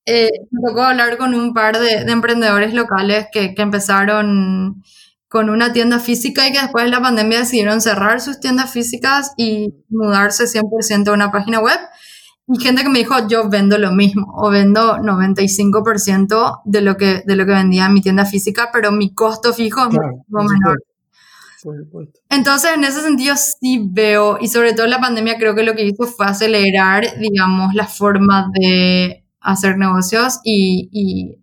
eh, me tocó hablar con un par de, de emprendedores locales que, que, empezaron con una tienda física y que después de la pandemia decidieron cerrar sus tiendas físicas y mudarse 100% a una página web. Y gente que me dijo, yo vendo lo mismo, o vendo 95% de lo, que, de lo que vendía en mi tienda física, pero mi costo fijo es mucho menor. Entonces, en ese sentido sí veo, y sobre todo la pandemia creo que lo que hizo fue acelerar, digamos, la forma de hacer negocios y,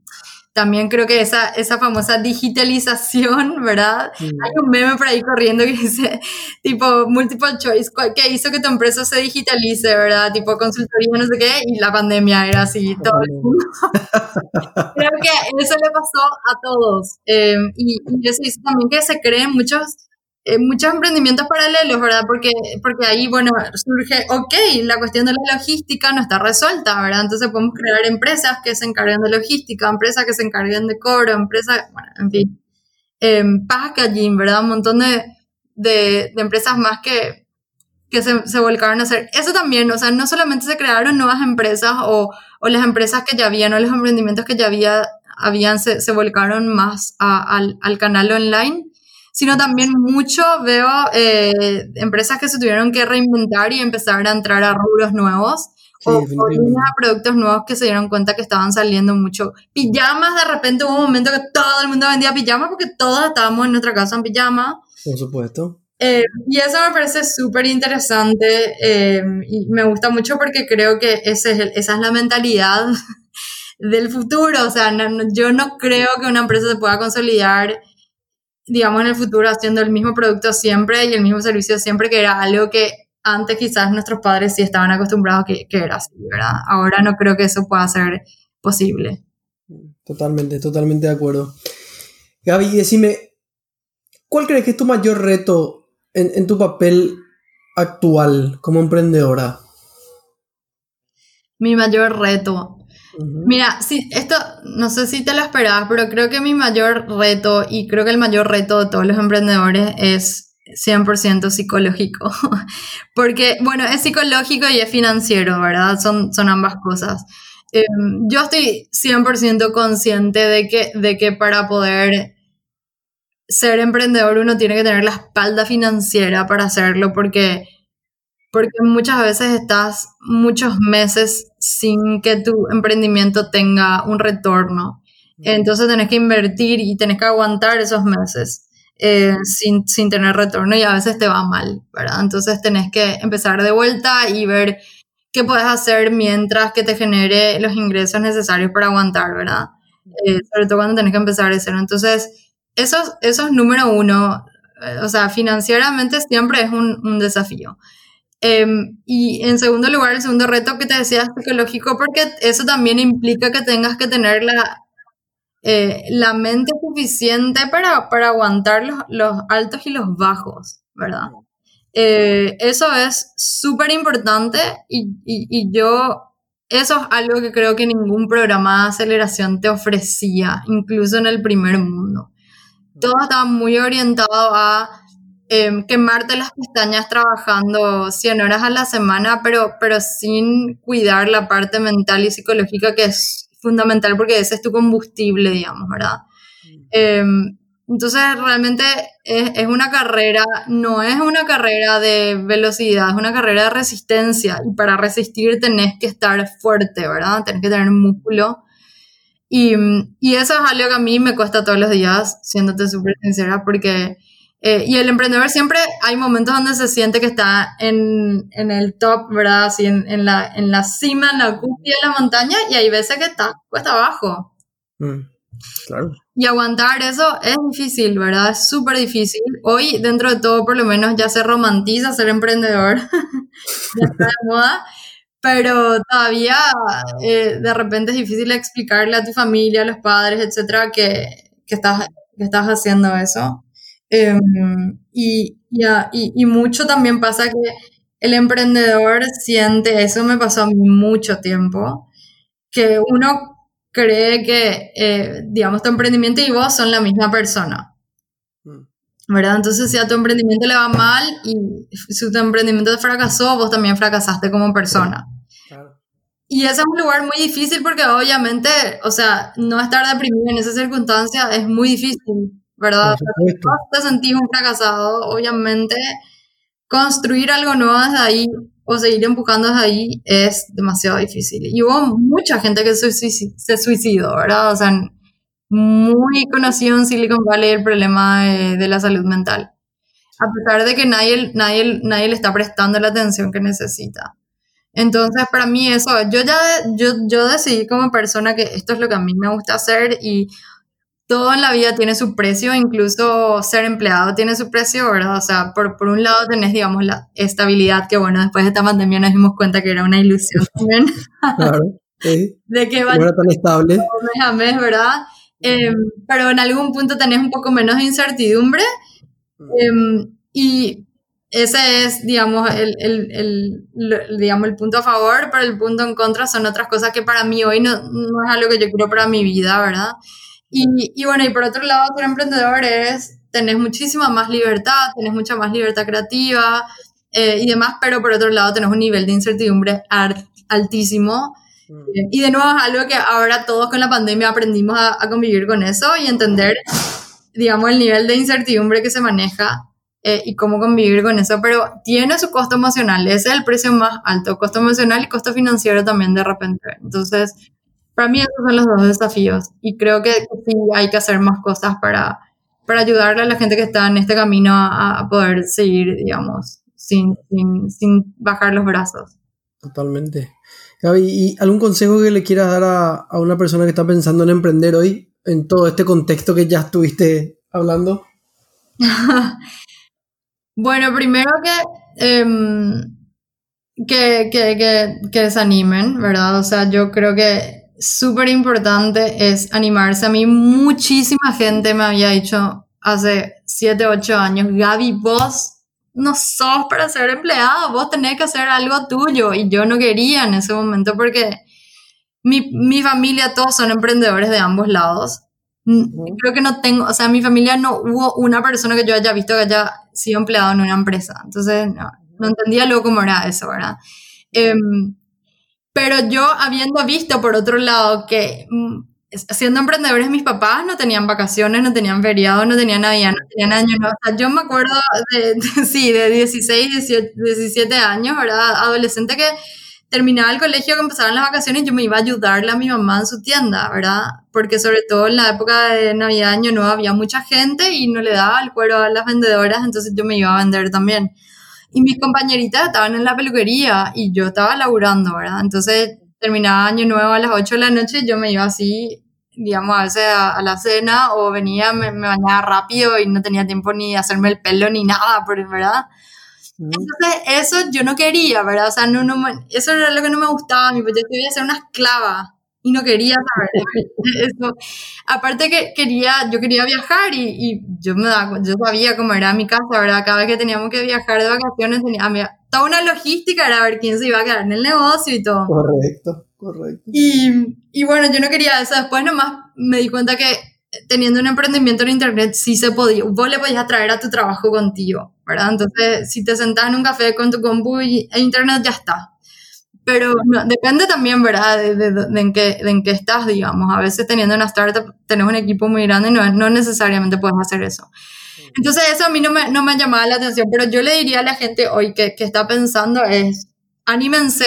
también creo que esa, esa famosa digitalización, ¿verdad? Hay un meme por ahí corriendo que dice, tipo, multiple choice, que hizo que tu empresa se digitalice, ¿verdad? Tipo, consultoría, no sé qué, y la pandemia era así, todo el mundo. creo que eso le pasó a todos. Eh, y, y eso hizo también que se creen muchos eh, muchos emprendimientos paralelos, ¿verdad? Porque, porque ahí, bueno, surge, ok, la cuestión de la logística no está resuelta, ¿verdad? Entonces podemos crear empresas que se encarguen de logística, empresas que se encarguen de cobro, empresas, bueno, en fin, eh, packaging, ¿verdad? Un montón de, de, empresas más que, que se, se, volcaron a hacer. Eso también, o sea, no solamente se crearon nuevas empresas o, o las empresas que ya habían o los emprendimientos que ya había, habían, se, se volcaron más al, al canal online, sino también mucho veo eh, empresas que se tuvieron que reinventar y empezar a entrar a rubros nuevos. o, o productos nuevos que se dieron cuenta que estaban saliendo mucho. Pijamas, de repente hubo un momento que todo el mundo vendía pijamas porque todos estábamos en nuestra casa en pijama.
Por supuesto.
Eh, y eso me parece súper interesante eh, y me gusta mucho porque creo que ese es esa es la mentalidad del futuro. O sea, yo no creo que una empresa se pueda consolidar digamos, en el futuro haciendo el mismo producto siempre y el mismo servicio siempre, que era algo que antes quizás nuestros padres sí estaban acostumbrados que, que era así, ¿verdad? Ahora no creo que eso pueda ser posible.
Totalmente, totalmente de acuerdo. Gaby, decime, ¿cuál crees que es tu mayor reto en, en tu papel actual como emprendedora?
Mi mayor reto. Mira, esto no sé si te lo esperabas, pero creo que mi mayor reto y creo que el mayor reto de todos los emprendedores es 100% psicológico. Porque, bueno, es psicológico y es financiero, ¿verdad? Son, son ambas cosas. Em, yo estoy 100% consciente de que, de que para poder ser emprendedor uno tiene que tener la espalda financiera para hacerlo porque porque muchas veces estás muchos meses sin que tu emprendimiento tenga un retorno. Entonces tenés que invertir y tenés que aguantar esos meses eh, sin, sin, tener retorno y a veces te va mal, ¿verdad? Entonces tenés que empezar de vuelta y ver qué puedes hacer mientras que te genere los ingresos necesarios para aguantar, ¿verdad? Eh, sobre todo cuando tenés que empezar de cero. Entonces, eso, eso es número uno. Eh, o sea, financieramente siempre es un, un desafío. Em, y en segundo lugar, el segundo reto que te decía es psicológico, porque eso también implica que tengas que tener la, eh, la mente suficiente para, para aguantar los, los, altos y los bajos, ¿verdad? Eh, eso es súper importante y, y, y, yo, eso es algo que creo que ningún programa de aceleración te ofrecía, incluso en el primer mundo. Todo estaba muy orientado a Em, quemarte las pestañas trabajando 100 horas a la semana, pero, pero sin cuidar la parte mental y psicológica que es fundamental porque ese es tu combustible, digamos, ¿verdad? Em, entonces, realmente es, es, una carrera, no es una carrera de velocidad, es una carrera de resistencia. Y para resistir tenés que estar fuerte, ¿verdad? Tenés que tener músculo. Y, y, eso es algo que a mí me cuesta todos los días, siéndote súper sincera, porque... Eh, y el emprendedor siempre hay momentos donde se siente que está en, en el top, ¿verdad? Así en, en, la, en la cima, en la cúspide de la montaña, y hay veces que está cuesta abajo. Mm, claro. Y aguantar eso es difícil, ¿verdad? Es súper difícil. Hoy, dentro de todo, por lo menos ya se romantiza ser emprendedor. ya está de moda pero todavía eh, de repente es difícil explicarle a tu familia, a los padres, etcétera, que, que, estás, que estás haciendo eso. Em, y, y, y, mucho también pasa que el emprendedor siente, eso me pasó a mí mucho tiempo, que uno cree que, eh, digamos, tu emprendimiento y vos son la misma persona. Mm. ¿verdad? Entonces, si a tu emprendimiento le va mal y si tu emprendimiento fracasó, vos también fracasaste como persona. Y ese es un lugar muy difícil porque obviamente, o sea, no estar deprimido en esa circunstancia es muy difícil, ¿verdad? Si te sentís un fracasado, obviamente construir algo nuevo desde ahí o seguir empujando desde ahí es demasiado difícil. Y hubo mucha gente que se suicidó, ¿verdad? O sea, muy conocido en Silicon Valley el problema de, la salud mental. A pesar de que nadie, nadie, nadie le está prestando la atención que necesita. Entonces, para mí eso, yo ya, yo, yo decidí como persona que esto es lo que a mí me gusta hacer y todo en la vida tiene su precio, incluso ser empleado tiene su precio, ¿verdad? O sea, por, por un lado tenés, digamos, la estabilidad, que bueno, después de esta pandemia nos dimos cuenta que era una ilusión también. Claro. de que va
no era tan estable.
Mes a mes, ¿verdad? Em, pero en algún punto tenés un poco menos de incertidumbre. Eh, y ese es, digamos, el, el, el, digamos, el punto a favor, pero el punto en contra son otras cosas que para mí hoy no, no es algo que yo quiero para mi vida, ¿verdad? Y, y, bueno, y por otro lado, ser emprendedor es, tenés muchísima más libertad, tenés mucha más libertad creativa eh, y demás, pero por otro lado tenés un nivel de incertidumbre altísimo Mm. Y de nuevo es algo que ahora todos con la pandemia aprendimos a, convivir con eso y entender, digamos, el nivel de incertidumbre que se maneja eh, y cómo convivir con eso, pero tiene su costo emocional, ese es el precio más alto, costo emocional y costo financiero también de repente. Entonces, para mí esos son los dos desafíos y creo que sí hay que hacer más cosas para, para ayudarle a la gente que está en este camino a, poder seguir, digamos, sin, sin, sin bajar los brazos.
Totalmente. Gaby, ¿y algún consejo que le quieras dar a, una persona que está pensando en emprender hoy en todo este contexto que ya estuviste hablando?
bueno, primero que, que, que, que, se animen, ¿verdad? O sea, yo creo que súper importante es animarse. A mí muchísima gente me había dicho hace 7, 8 años, Gaby, vos no sos para ser empleado, vos tenés que hacer algo tuyo. Y yo no quería en ese momento porque mi, mi familia, todos son emprendedores de ambos lados. Creo que no tengo, o sea, en mi familia no hubo una persona que yo haya visto que haya sido empleado en una empresa. Entonces, no, no entendía luego cómo era eso, ¿verdad? Em, pero yo habiendo visto por otro lado que mm, siendo emprendedores, mis papás no tenían vacaciones, no tenían feriados, no tenían Navidad, no tenían año nuevo. O sea, yo me acuerdo de, sí, de 16, 17 años, ¿verdad? Adolescente que terminaba el colegio, que empezaban las vacaciones, yo me iba a ayudarle a mi mamá en su tienda, ¿verdad? Porque sobre todo en la época de Navidad, Año Nuevo, había mucha gente y no le daba el cuero a las vendedoras, entonces yo me iba a vender también. Y mis compañeritas estaban en la peluquería y yo estaba laburando, ¿verdad? Entonces terminaba año nuevo a las 8 de la noche, yo me iba así, digamos, a veces a, la cena o venía, me, bañaba rápido y no tenía tiempo ni de hacerme el pelo ni nada, ¿verdad? Entonces, eso yo no quería, ¿verdad? O sea, no, no, eso era lo que no me gustaba a mí, pues yo quería ser una esclava y no quería saber eso. Aparte que quería, yo quería viajar y, y yo me daba, yo sabía cómo era mi casa, ¿verdad? Cada vez que teníamos que viajar de vacaciones tenía, toda una logística era ver quién se iba a quedar en el negocio y todo.
Correcto, correcto.
Y, y bueno, yo no quería eso. Después nomás me di cuenta que teniendo un emprendimiento en internet sí se podía, vos le podías traer a tu trabajo contigo, ¿verdad? Entonces, si te sentás en un café con tu compu y e internet ya está. Pero depende también, ¿verdad? De, de, en qué, de en qué estás, digamos. A veces teniendo una startup, tenés un equipo muy grande y no, no necesariamente puedes hacer eso. Entonces eso a mí no me, no me llamaba la atención, pero yo le diría a la gente hoy que, que está pensando es, anímense,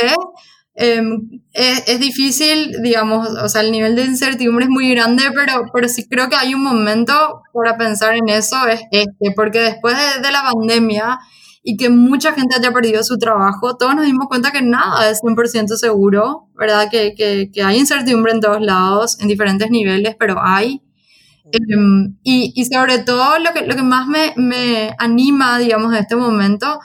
Em, es, difícil, digamos, o sea, el nivel de incertidumbre es muy grande, pero, pero sí creo que hay un momento para pensar en eso, es este, porque después de, la pandemia y que mucha gente haya perdido su trabajo, todos nos dimos cuenta que nada es 100% seguro, ¿verdad? Que, que, que, hay incertidumbre en todos lados, en diferentes niveles, pero hay. Em, y, y, sobre todo lo que, lo que más me, me anima, digamos, en este momento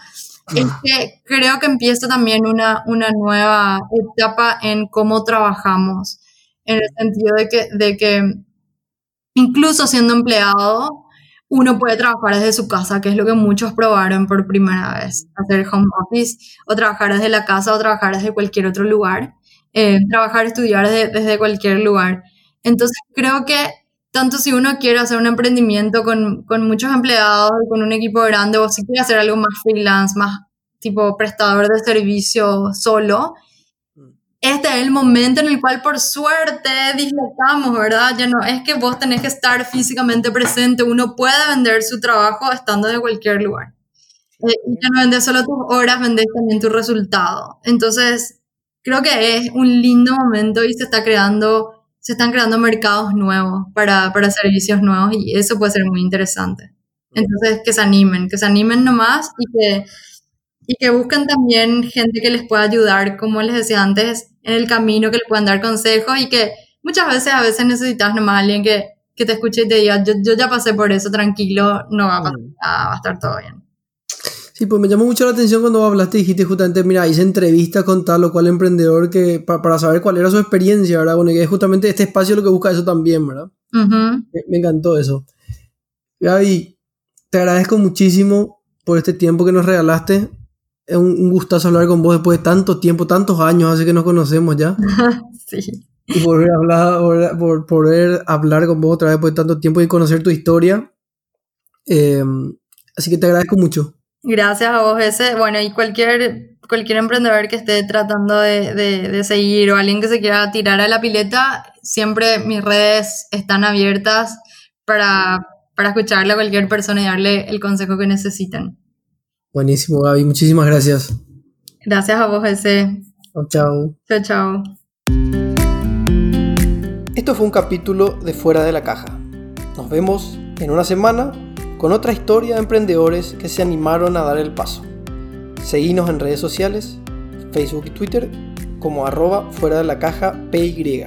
es que creo que empieza también una, una nueva etapa en cómo trabajamos, en el sentido de que, de que incluso siendo empleado, uno puede trabajar desde su casa, que es lo que muchos probaron por primera vez, hacer home office, o trabajar desde la casa, o trabajar desde cualquier otro lugar, eh, trabajar, estudiar desde, cualquier lugar. Entonces creo que tanto si uno quiere hacer un emprendimiento con, con muchos empleados, con un equipo grande, o si quiere hacer algo más freelance, más tipo prestador de servicio solo. Este es el momento en el cual por suerte dislocamos, ¿verdad? Ya no es que vos tenés que estar físicamente presente, uno puede vender su trabajo estando de cualquier lugar. Eh, ya no vendes solo tus horas, vendes también tu resultado. Entonces, creo que es un lindo momento y se está creando se están creando mercados nuevos para, para servicios nuevos y eso puede ser muy interesante. Entonces, que se animen, que se animen nomás y que, y que busquen también gente que les pueda ayudar, como les decía antes, en el camino, que les puedan dar consejos y que muchas veces, a veces necesitas nomás alguien que, que te escuche y te diga, yo, yo ya pasé por eso, tranquilo, no va a pasar va a estar todo bien.
Sí, pues me llamó mucho la atención cuando hablaste y dijiste justamente, mira, hice entrevistas con tal o cual emprendedor que, para, saber cuál era su experiencia, ¿verdad? Bueno, que es justamente este espacio lo que busca eso también, ¿verdad? me, encantó eso. Gaby, te agradezco muchísimo por este tiempo que nos regalaste. Es un, gustazo hablar con vos después de tanto tiempo, tantos años, hace que nos conocemos ya. sí. Y volver a hablar, por, poder hablar con vos otra vez después de tanto tiempo y conocer tu historia. Eh, así que te agradezco mucho.
Gracias a vos ese. Bueno, y cualquier, cualquier emprendedor que esté tratando de, de, seguir o alguien que se quiera tirar a la pileta, siempre mis redes están abiertas para, para escucharle a cualquier persona y darle el consejo que necesiten.
Buenísimo, Gaby. Muchísimas gracias.
Gracias a vos, ese.
Chao, chao.
Chao, chao.
Esto fue un capítulo de Fuera de la Caja. Nos vemos en una semana con otra historia de emprendedores que se animaron a dar el paso. Seguinos en redes sociales, Facebook y Twitter como arroba fuera de la caja PY.